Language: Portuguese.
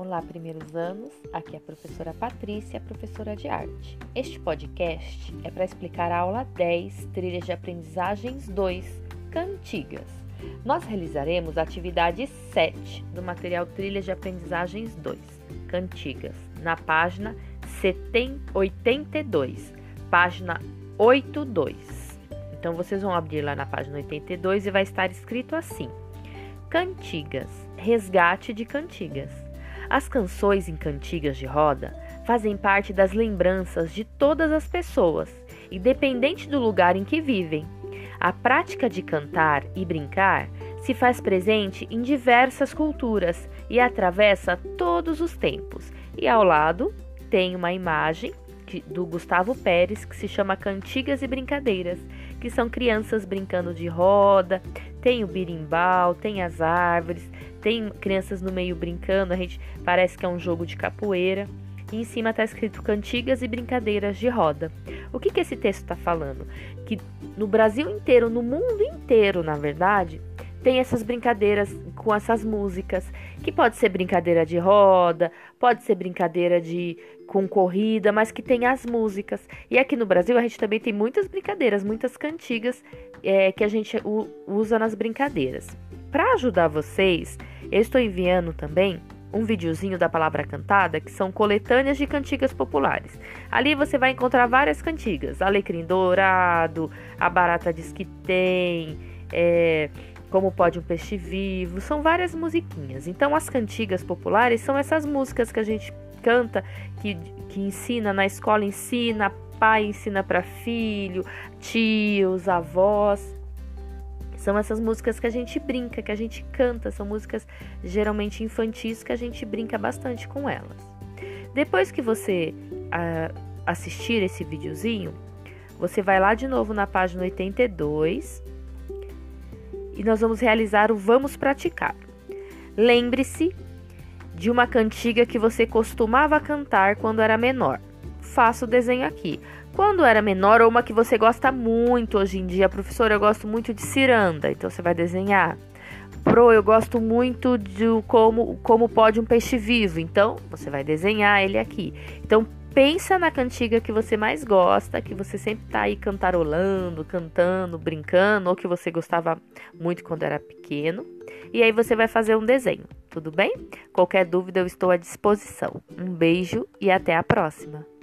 Olá, primeiros anos. Aqui é a professora Patrícia, professora de arte. Este podcast é para explicar a aula 10, Trilhas de Aprendizagens 2, Cantigas. Nós realizaremos a atividade 7 do material Trilhas de Aprendizagens 2, Cantigas, na página 82, página 82. Então vocês vão abrir lá na página 82 e vai estar escrito assim: Cantigas, resgate de cantigas. As canções em cantigas de roda fazem parte das lembranças de todas as pessoas, independente do lugar em que vivem. A prática de cantar e brincar se faz presente em diversas culturas e atravessa todos os tempos. E ao lado tem uma imagem do Gustavo Pérez que se chama Cantigas e Brincadeiras, que são crianças brincando de roda, tem o birimbau, tem as árvores, tem crianças no meio brincando, a gente parece que é um jogo de capoeira. E em cima está escrito cantigas e brincadeiras de roda. O que, que esse texto está falando? Que no Brasil inteiro, no mundo inteiro, na verdade, tem essas brincadeiras com essas músicas, que pode ser brincadeira de roda, pode ser brincadeira de com corrida, mas que tem as músicas. E aqui no Brasil a gente também tem muitas brincadeiras, muitas cantigas é, que a gente usa nas brincadeiras. Para ajudar vocês, estou enviando também um videozinho da palavra cantada, que são coletâneas de cantigas populares. Ali você vai encontrar várias cantigas, Alecrim Dourado, A Barata Diz Que Tem, é, como pode um peixe vivo, são várias musiquinhas. Então, as cantigas populares são essas músicas que a gente canta, que, que ensina na escola, ensina, pai ensina para filho, tios, avós. São essas músicas que a gente brinca, que a gente canta, são músicas geralmente infantis que a gente brinca bastante com elas. Depois que você uh, assistir esse videozinho, você vai lá de novo na página 82 e nós vamos realizar o Vamos Praticar. Lembre-se de uma cantiga que você costumava cantar quando era menor. Faça o desenho aqui. Quando era menor, ou uma que você gosta muito hoje em dia, professora, eu gosto muito de ciranda, então você vai desenhar. Pro, eu gosto muito de como, como pode um peixe vivo, então você vai desenhar ele aqui. Então pensa na cantiga que você mais gosta, que você sempre tá aí cantarolando, cantando, brincando, ou que você gostava muito quando era pequeno. E aí você vai fazer um desenho, tudo bem? Qualquer dúvida eu estou à disposição. Um beijo e até a próxima!